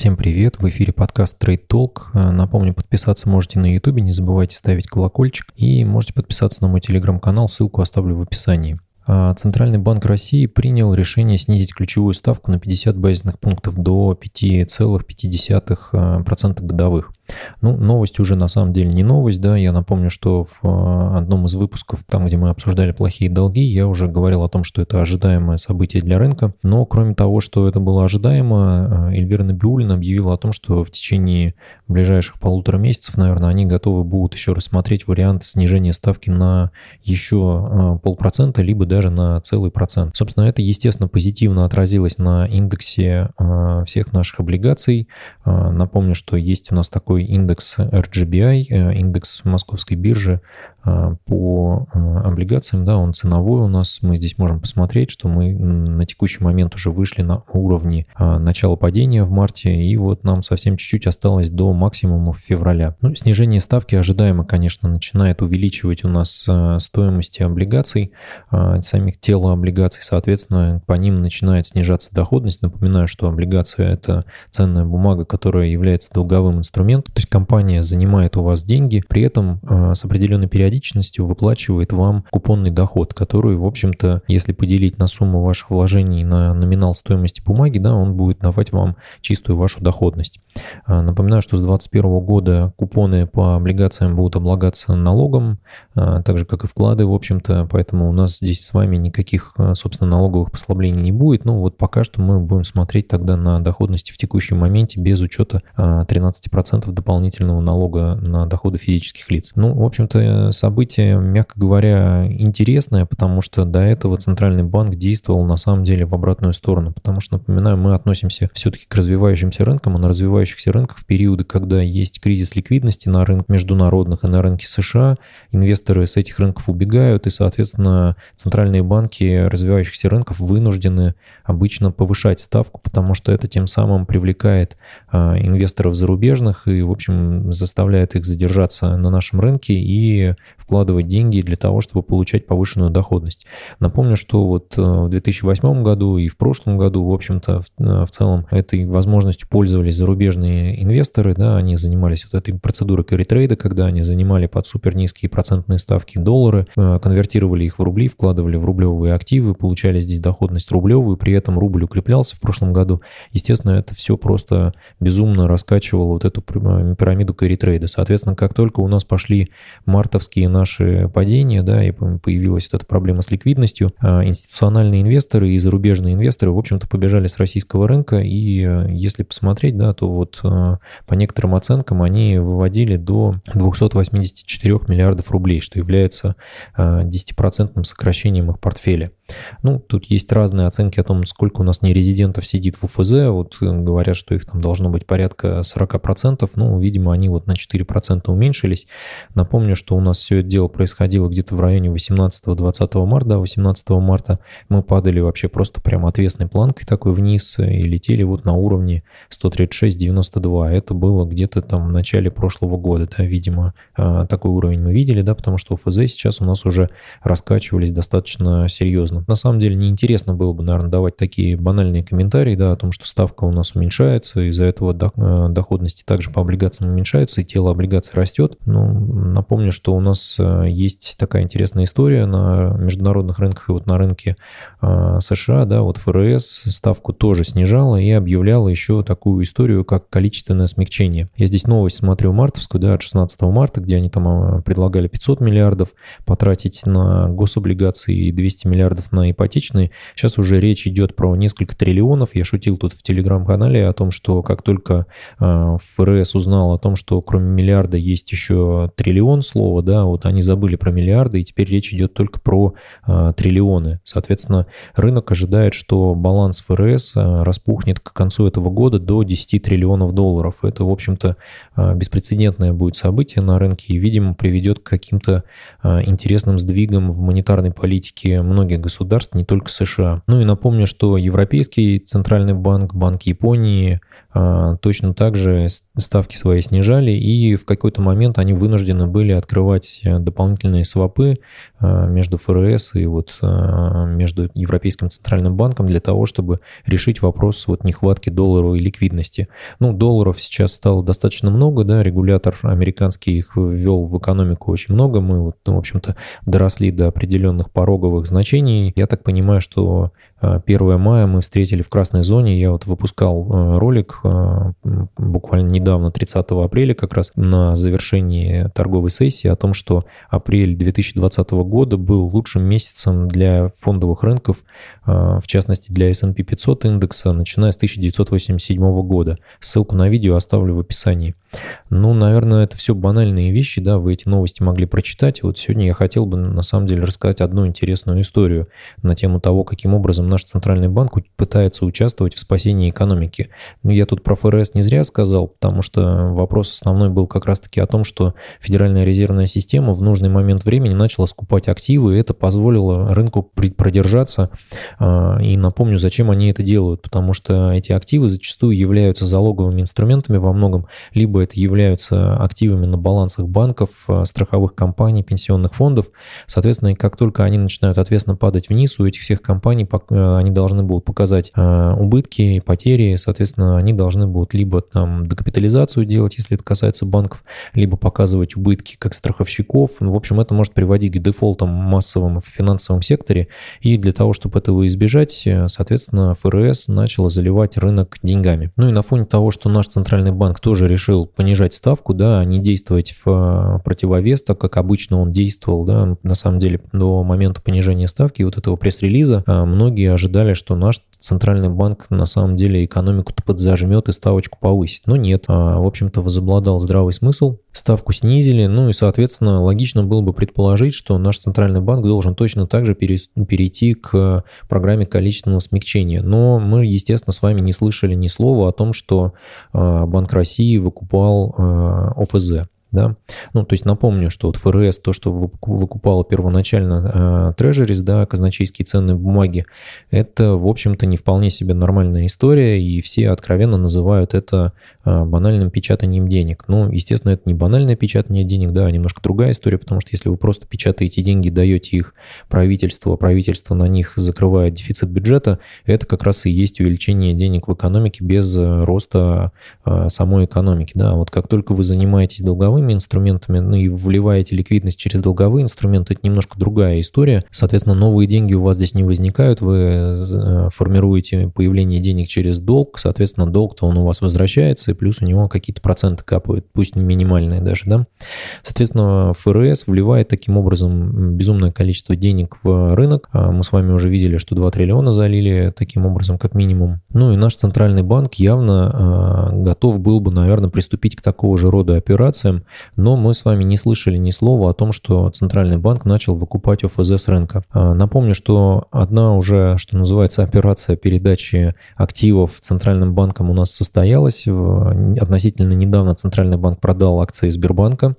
Всем привет, в эфире подкаст Trade Talk. Э, напомню, подписаться можете на YouTube, не забывайте ставить колокольчик и можете подписаться на мой телеграм-канал, ссылку оставлю в описании. А, Центральный банк России принял решение снизить ключевую ставку на 50 базисных пунктов до 5,5% годовых. Ну, новость уже на самом деле не новость, да, я напомню, что в а, одном из выпусков, там, где мы обсуждали плохие долги, я уже говорил о том, что это ожидаемое событие для рынка, но кроме того, что это было ожидаемо, а, Эльвира Набиулина объявила о том, что в течение ближайших полутора месяцев, наверное, они готовы будут еще рассмотреть вариант снижения ставки на еще а, полпроцента, либо даже на целый процент. Собственно, это, естественно, позитивно отразилось на индексе всех наших облигаций. Напомню, что есть у нас такой такой индекс RGBI, э, индекс московской биржи, а, по а, облигациям, да, он ценовой у нас. Мы здесь можем посмотреть, что мы на текущий момент уже вышли на уровни а, начала падения в марте, и вот нам совсем чуть-чуть осталось до максимума февраля. Ну, снижение ставки ожидаемо, конечно, начинает увеличивать у нас стоимости облигаций, самих тела облигаций, соответственно, по ним начинает снижаться доходность. Напоминаю, что облигация – это ценная бумага, которая является долговым инструментом, то есть компания занимает у вас деньги, при этом с определенной периодичностью выплачивает вам купонный доход, который, в общем-то, если поделить на сумму ваших вложений на номинал стоимости бумаги, да, он будет давать вам чистую вашу доходность. А, напоминаю, что с 2021 года купоны по облигациям будут облагаться налогом, а, так же, как и вклады, в общем-то, поэтому у нас здесь с вами никаких, а, собственно, налоговых послаблений не будет. Ну, вот пока что мы будем смотреть тогда на доходности в текущем моменте без учета 13% дополнительного налога на доходы физических лиц. Ну, в общем-то, событие, мягко говоря, интересное, потому что до этого Центральный банк действовал на самом деле в обратную сторону, потому что, напоминаю, мы относимся все-таки к развивающимся рынкам, а на развивающихся рынках в периоды, когда есть кризис ликвидности на рынке международных и на рынке США, инвесторы с этих рынков убегают, и, соответственно, центральные банки развивающихся рынков вынуждены обычно повышать ставку, потому что это тем самым привлекает а, инвесторов зарубежных и, в общем, заставляет их задержаться на нашем рынке и вкладывать деньги для того, чтобы получать повышенную доходность. Напомню, что вот э, в 2008 году и в прошлом году, в общем-то, в, э, в целом этой возможностью пользовались зарубежные инвесторы, да, они занимались вот этой процедурой carry когда они занимали под супер низкие процентные ставки доллары, э, конвертировали их в рубли, вкладывали в рублевые активы, получали здесь доходность рублевую, при этом рубль укреплялся в прошлом году. Естественно, это все просто безумно раскачивало вот эту пирамиду carry Соответственно, как только у нас пошли мартовские наши падения, да, и появилась вот эта проблема с ликвидностью, а институциональные инвесторы и зарубежные инвесторы, в общем-то, побежали с российского рынка, и э, если посмотреть, да, то вот э, по некоторым оценкам они выводили до 284 миллиардов рублей, что является 10% э, сокращением их портфеля. Ну, тут есть разные оценки о том, сколько у нас нерезидентов сидит в УФЗ. Вот э, говорят, что их там должно быть порядка 40%. Ну, видимо, они вот на 4% уменьшились. Напомню, что у нас все это дело происходило где-то в районе 18-20 марта. 18 марта мы падали вообще просто прямо отвесной планкой такой вниз и летели вот на уровне 136-92. Это было где-то там в начале прошлого года, да, видимо, а, такой уровень мы видели, да, потому что УФЗ сейчас у нас уже раскачивались достаточно серьезно. На самом деле неинтересно было бы, наверное, давать такие банальные комментарии, да, о том, что ставка у нас уменьшается, из-за этого э, доходности также по облигациям уменьшаются, и тело облигаций растет. Ну, напомню, что у нас э, есть такая интересная история на международных рынках и вот на рынке э, США, да, вот ФРС ставку тоже снижала и объявляла еще такую историю, как количественное смягчение. Я здесь новость смотрю мартовскую, да, от 16 марта, где они там предлагали 500 миллиардов потратить на гособлигации и 200 миллиардов на ипотечные. Сейчас уже речь идет про несколько триллионов. Я шутил тут в телеграм-канале о том, что как только э, ФРС узнал о том, что кроме миллиарда есть еще триллион слова, да, вот они забыли про миллиарды, и теперь речь идет только про э, триллионы. Соответственно, рынок ожидает, что баланс ФРС э, распухнет к концу этого года до 10 триллионов долларов. Это, в общем-то, беспрецедентное будет событие на рынке и, видимо, приведет к каким-то интересным сдвигам в монетарной политике многих государств государств, не только США. Ну и напомню, что Европейский центральный банк, Банк Японии а, точно так же ставки свои снижали, и в какой-то момент они вынуждены были открывать э, дополнительные свопы а, между ФРС и вот между Европейским центральным банком для того, чтобы решить вопрос вот нехватки долларовой ликвидности. Ну, долларов сейчас стало достаточно много, да, регулятор американский их ввел в экономику очень много, мы вот, ну, в общем-то, доросли до определенных пороговых значений. Я так понимаю, что 1 мая мы встретили в красной зоне. Я вот выпускал э, ролик э, буквально недавно, 30 апреля, как раз на завершении торговой сессии о том, что апрель 2020 года был лучшим месяцем для фондовых рынков, э, в частности для S&P 500 индекса, начиная с 1987 года. Ссылку на видео оставлю в описании. Ну, наверное, это все банальные вещи, да, вы эти новости могли прочитать. Вот сегодня я хотел бы, на самом деле, рассказать одну интересную историю на тему того, каким образом наш центральный банк пытается участвовать в спасении экономики. Ну, я тут про ФРС не зря сказал, потому что вопрос основной был как раз-таки о том, что Федеральная резервная система в нужный момент времени начала скупать активы, и это позволило рынку продержаться. А, и напомню, зачем они это делают, потому что эти активы зачастую являются залоговыми инструментами во многом, либо это являются активами на балансах банков, э, страховых компаний, пенсионных фондов. Соответственно, как только они начинают ответственно падать вниз, у этих всех компаний они должны будут показать э, убытки, потери, соответственно, они должны будут либо там декапитализацию делать, если это касается банков, либо показывать убытки как страховщиков. В общем, это может приводить к дефолтам массовым в финансовом секторе. И для того, чтобы этого избежать, соответственно, ФРС начала заливать рынок деньгами. Ну и на фоне того, что наш центральный банк тоже решил понижать ставку, да, а не действовать в противовес, так как обычно он действовал, да, на самом деле до момента понижения ставки вот этого пресс-релиза многие ожидали, что наш центральный банк на самом деле экономику-то подзажмет и ставочку повысит. Но нет, а, в общем-то возобладал здравый смысл, ставку снизили, ну и, соответственно, логично было бы предположить, что наш центральный банк должен точно так же перейти к программе количественного смягчения. Но мы, естественно, с вами не слышали ни слова о том, что Банк России выкупал э, ОФЗ. Да? Ну, то есть напомню, что вот ФРС, то, что выкупало первоначально э, Treasuries, да, казначейские ценные бумаги, это, в общем-то, не вполне себе нормальная история, и все откровенно называют это э, банальным печатанием денег. Ну, естественно, это не банальное печатание денег, да, а немножко другая история, потому что если вы просто печатаете деньги, даете их правительству, а правительство на них закрывает дефицит бюджета, это как раз и есть увеличение денег в экономике без э, роста э, самой экономики, да. Вот как только вы занимаетесь долговым долговыми инструментами, ну и вливаете ликвидность через долговые инструменты, это немножко другая история. Соответственно, новые деньги у вас здесь не возникают, вы э, формируете появление денег через долг, соответственно, долг-то он у вас возвращается, и плюс у него какие-то проценты капают, пусть не минимальные даже, да. Соответственно, ФРС вливает таким образом безумное количество денег в рынок. А мы с вами уже видели, что 2 триллиона залили таким образом, как минимум. Ну и наш центральный банк явно а, готов был бы, наверное, приступить к такого же рода операциям, но мы с вами не слышали ни слова о том, что Центральный банк начал выкупать ОФЗ с рынка. А, напомню, что одна уже, что называется, операция передачи активов Центральным банком у нас состоялась. Относительно недавно Центральный банк продал акции Сбербанка.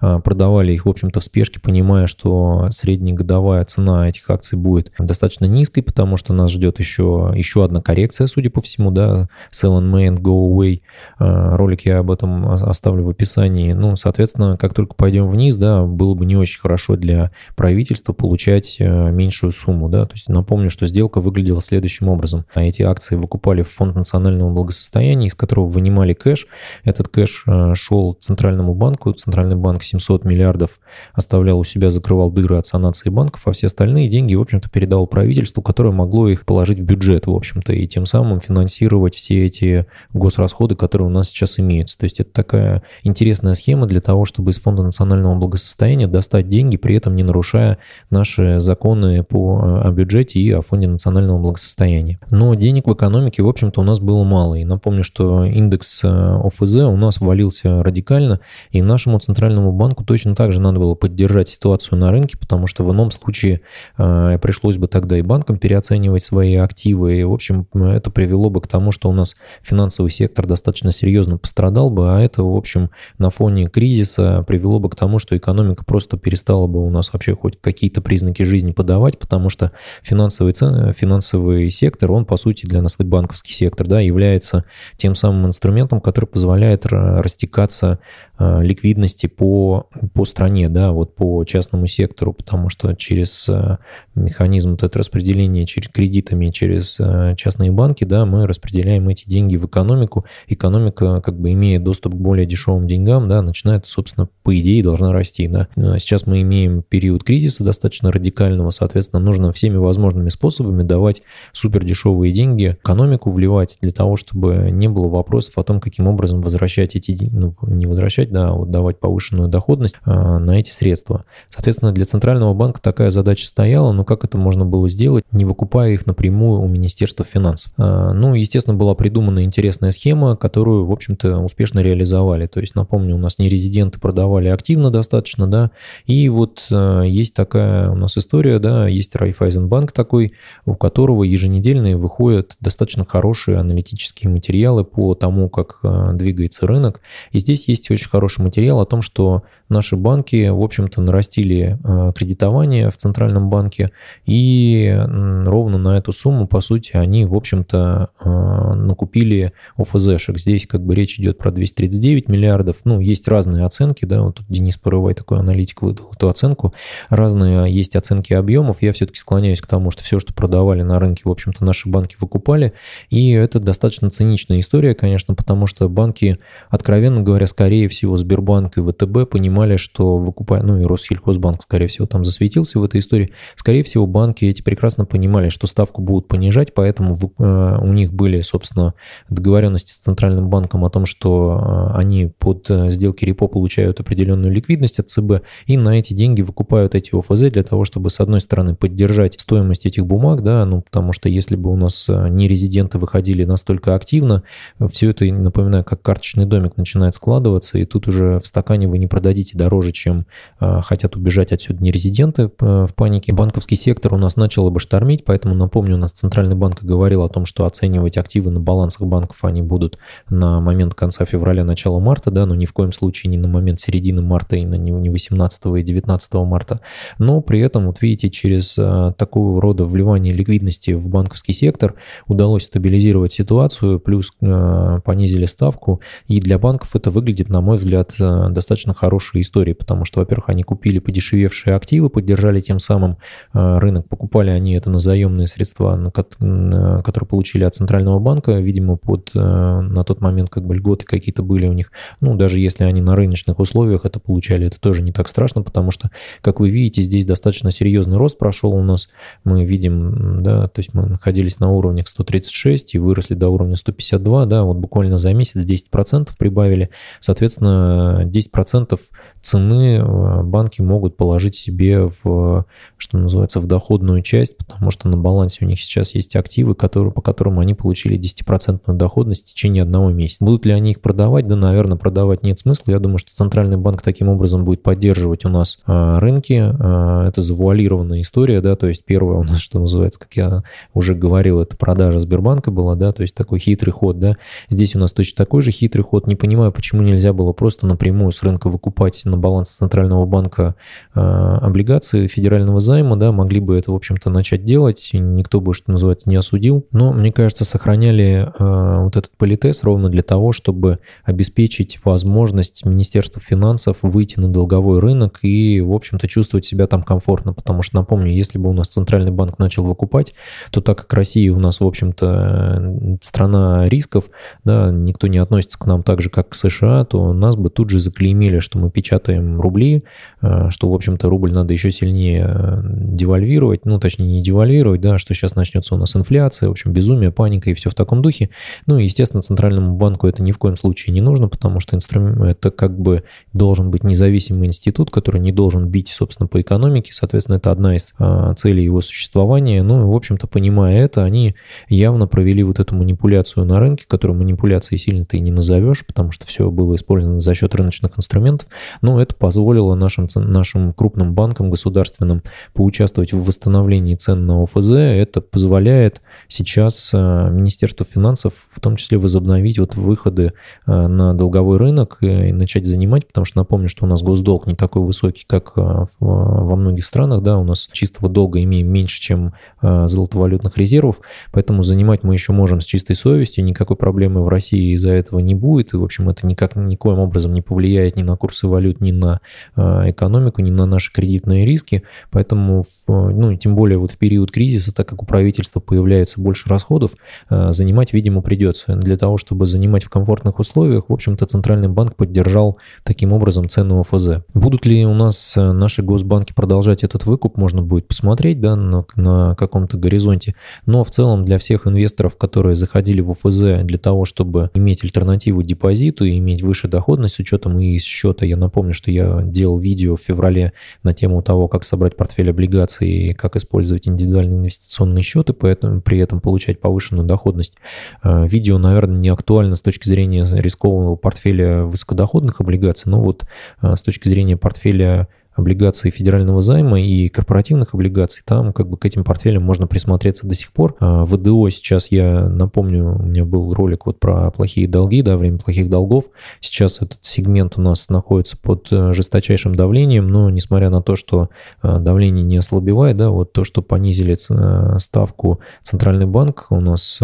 А, продавали их, в общем-то, в спешке, понимая, что среднегодовая цена этих акций будет достаточно низкой, потому что нас ждет еще, еще одна коррекция, судя по всему, да, sell and may and go away. А, ролик я об этом оставлю в описании. Ну, соответственно, как только пойдем вниз, да, было бы не очень хорошо для правительства получать э, меньшую сумму, да, то есть напомню, что сделка выглядела следующим образом. А эти акции выкупали в фонд национального благосостояния, из которого вынимали кэш. Этот кэш э, шел Центральному банку, Центральный банк 700 миллиардов оставлял у себя, закрывал дыры от санации банков, а все остальные деньги, в общем-то, передал правительству, которое могло их положить в бюджет, в общем-то, и тем самым финансировать все эти госрасходы, которые у нас сейчас имеются. То есть это такая интересная схема, схема для того, чтобы из Фонда национального благосостояния достать деньги, при этом не нарушая наши законы по, э, о бюджете и о Фонде национального благосостояния. Но денег в экономике, в общем-то, у нас было мало. И напомню, что индекс э, ОФЗ у нас валился радикально, и нашему центральному банку точно так же надо было поддержать ситуацию на рынке, потому что в ином случае э, пришлось бы тогда и банкам переоценивать свои активы. И, в общем, это привело бы к тому, что у нас финансовый сектор достаточно серьезно пострадал бы, а это, в общем, на фоне кризиса привело бы к тому, что экономика просто перестала бы у нас вообще хоть какие-то признаки жизни подавать, потому что финансовый, финансовый сектор, он, по сути, для нас банковский сектор, да, является тем самым инструментом, который позволяет растекаться ликвидности по, по стране, да, вот по частному сектору, потому что через э, механизм вот это распределения через кредитами, через э, частные банки, да, мы распределяем эти деньги в экономику. Экономика, как бы имея доступ к более дешевым деньгам, да, начинает, собственно, по идее должна расти, да. Сейчас мы имеем период кризиса достаточно радикального, соответственно, нужно всеми возможными способами давать супер дешевые деньги, экономику вливать для того, чтобы не было вопросов о том, каким образом возвращать эти деньги, ну, не возвращать, получать, да, вот давать повышенную доходность а, на эти средства. Соответственно, для Центрального банка такая задача стояла, но как это можно было сделать, не выкупая их напрямую у Министерства финансов? А, ну, естественно, была придумана интересная схема, которую, в общем-то, успешно реализовали. То есть, напомню, у нас не резиденты продавали активно достаточно, да, и вот а, есть такая у нас история, да, есть Райфайзенбанк такой, у которого еженедельно выходят достаточно хорошие аналитические материалы по тому, как двигается рынок. И здесь есть очень хороший материал о том, что наши банки, в общем-то, нарастили э, кредитование в Центральном банке, и ровно на эту сумму, по сути, они, в общем-то, э, накупили ОФЗшек. Здесь как бы речь идет про 239 миллиардов. Ну, есть разные оценки, да, вот тут Денис Порывай, такой аналитик, выдал эту оценку. Разные есть оценки объемов. Я все-таки склоняюсь к тому, что все, что продавали на рынке, в общем-то, наши банки выкупали. И это достаточно циничная история, конечно, потому что банки, откровенно говоря, скорее всего, Сбербанк и ВТБ понимали, что выкупая, ну и Россельхозбанк, скорее всего, там засветился в этой истории, скорее всего, банки эти прекрасно понимали, что ставку будут понижать, поэтому э, у них были, собственно, договоренности с Центральным банком о том, что э, они под э, сделки репо получают определенную ликвидность от ЦБ, и на эти деньги выкупают эти ОФЗ для того, чтобы, с одной стороны, поддержать стоимость этих бумаг, да, ну, потому что если бы у нас не резиденты выходили настолько активно, все это, напоминаю, как карточный домик начинает складываться, и тут уже в стакане вы не продадите дороже, чем э, хотят убежать отсюда нерезиденты э, в панике. Банковский сектор у нас начал бы штормить, поэтому напомню, у нас Центральный банк говорил о том, что оценивать активы на балансах банков они будут на момент конца февраля, начала марта, да, но ни в коем случае не на момент середины марта и на не 18 и 19 марта. Но при этом, вот видите, через э, такого рода вливание ликвидности в банковский сектор удалось стабилизировать ситуацию, плюс э, понизили ставку, и для банков это выглядит, на мой взгляд, э, достаточно хорошие истории, потому что, во-первых, они купили подешевевшие активы, поддержали тем самым э, рынок, покупали они это на заемные средства, которые получили от Центрального банка, видимо, под, э, на тот момент как бы льготы какие-то были у них. Ну, даже если они на рыночных условиях это получали, это тоже не так страшно, потому что, как вы видите, здесь достаточно серьезный рост прошел у нас. Мы видим, да, то есть мы находились на уровнях 136 и выросли до уровня 152, да, вот буквально за месяц 10% прибавили. Соответственно, 10% цены э, банки могут положить себе в, что называется, в доходную часть, потому что на балансе у них сейчас есть активы, которые, по которым они получили 10% доходность в течение одного месяца. Будут ли они их продавать? Да, наверное, продавать нет смысла. Я думаю, что Центральный банк таким образом будет поддерживать у нас э, рынки. Э, это завуалированная история, да, то есть первое у нас, что называется, как я уже говорил, это продажа Сбербанка была, да, то есть такой хитрый ход, да. Здесь у нас точно такой же хитрый ход. Не понимаю, почему нельзя было просто напрямую с рынка выкупать на баланс Центрального банка э, облигации федерального займа, да, могли бы это, в общем-то, начать делать, и никто бы, что называется, не осудил. Но, мне кажется, сохраняли э, вот этот политез ровно для того, чтобы обеспечить возможность Министерству финансов выйти на долговой рынок и, в общем-то, чувствовать себя там комфортно, потому что, напомню, если бы у нас Центральный банк начал выкупать, то так как Россия у нас, в общем-то, страна рисков, да, никто не относится к нам так же, как к США, то нас бы тут же заклеймили, что мы печатаем рубли, э, что, в общем-то, рубль надо еще сильнее э, девальвировать, ну, точнее, не девальвировать, да, что сейчас начнется у нас инфляция, в общем, безумие, паника и все в таком духе. Ну, и, естественно, Центральному банку это ни в коем случае не нужно, потому что инструмент, это как бы должен быть независимый институт, который не должен бить, собственно, по экономике, соответственно, это одна из а, целей его существования. Ну, в общем-то, понимая это, они явно провели вот эту манипуляцию на рынке, которую манипуляцией сильно ты не назовешь, потому что все было использовано за счет рыночных инструментов, но это позволило нашим, нашим крупным банкам государственным поучаствовать в восстановлении цен на ОФЗ. Это позволяет сейчас Министерству финансов в том числе возобновить вот выходы на долговой рынок и начать занимать, потому что напомню, что у нас госдолг не такой высокий, как во многих странах, да, у нас чистого долга имеем меньше, чем золотовалютных резервов, поэтому занимать мы еще можем с чистой совестью, никакой проблемы в России из-за этого не будет, и, в общем, это никак, никоим образом не повлияет ни на курсы валют, ни на а, экономику, ни на наши кредитные риски, поэтому, ну, тем более вот в период кризиса, так как у правительства появляется больше расходов, а, занимать, видимо, придется. Для того, чтобы занимать в комфортных условиях, в общем-то, Центральный банк поддержал таким образом цену ОФЗ. Будут ли у нас наши госбанки продолжать этот выкуп, можно будет посмотреть, да, на, на каком-то горизонте, но в целом для всех инвесторов, которые заходили в ОФЗ для того, чтобы иметь альтернативу депозиту и иметь выше доходность с учетом и из счета. Я напомню, что я делал видео в феврале на тему того, как собрать портфель облигаций и как использовать индивидуальные инвестиционные счеты, поэтому при этом получать повышенную доходность. Э, видео, наверное, не актуально с точки зрения рискового портфеля высокодоходных облигаций, но вот э, с точки зрения портфеля облигаций федерального займа и корпоративных облигаций, там как бы к этим портфелям можно присмотреться до сих пор. А ВДО сейчас, я напомню, у меня был ролик вот про плохие долги, да, время плохих долгов. Сейчас этот сегмент у нас находится под э, жесточайшим давлением, но несмотря на то, что э, давление не ослабевает, да, вот то, что понизили э, ставку Центральный банк у нас,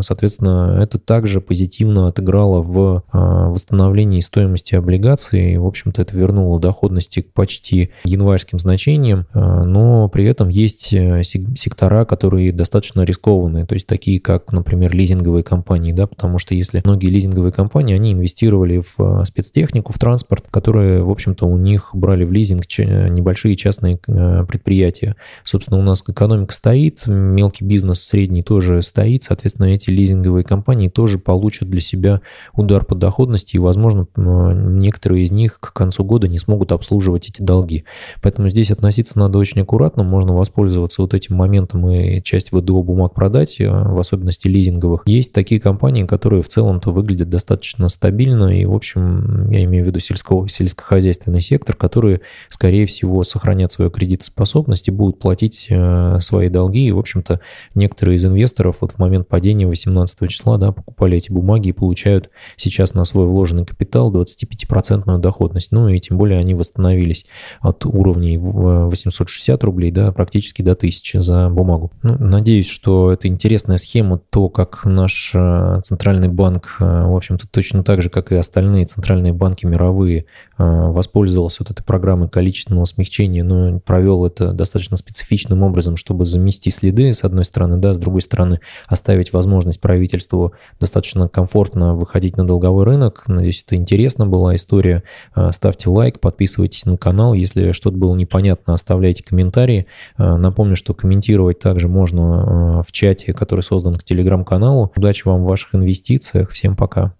соответственно, это также позитивно отыграло в восстановлении стоимости облигаций. В общем-то, это вернуло доходности почти январским значением, э, но при этом есть э, сектора, которые достаточно рискованные, то есть такие как, например, лизинговые компании, да, потому что если многие лизинговые компании, они инвестировали в э, спецтехнику, в транспорт, которые, в общем-то, у них брали в лизинг небольшие частные предприятия. Собственно, у нас экономика стоит, мелкий бизнес средний тоже стоит, соответственно, эти лизинговые компании тоже получат для себя удар по доходности, и, возможно, некоторые из них к концу года не смогут обслуживать эти долги долги. Поэтому здесь относиться надо очень аккуратно, можно воспользоваться вот этим моментом и часть ВДО бумаг продать, э, в особенности лизинговых. Есть такие компании, которые в целом-то выглядят достаточно стабильно, и, в общем, я имею в виду сельско сельскохозяйственный сектор, которые, скорее всего, сохранят свою кредитоспособность и будут платить э, свои долги. И, в общем-то, некоторые из инвесторов вот в момент падения 18 числа да, покупали эти бумаги и получают сейчас на свой вложенный капитал 25% доходность. Ну и тем более они восстановились от уровней 860 рублей да, практически до 1000 за бумагу. Ну, надеюсь, что это интересная схема, то, как наш э, центральный банк, э, в общем-то, точно так же, как и остальные центральные банки мировые, э, воспользовался вот этой программой количественного смягчения, но провел это достаточно специфичным образом, чтобы замести следы, с одной стороны, да, с другой стороны, оставить возможность правительству достаточно комфортно выходить на долговой рынок. Надеюсь, это интересно была история. Ставьте лайк, подписывайтесь на канал, если что-то было непонятно, оставляйте комментарии. Э, напомню, что комментировать также можно э, в чате, который создан к телеграм-каналу. Удачи вам в ваших инвестициях. Всем пока.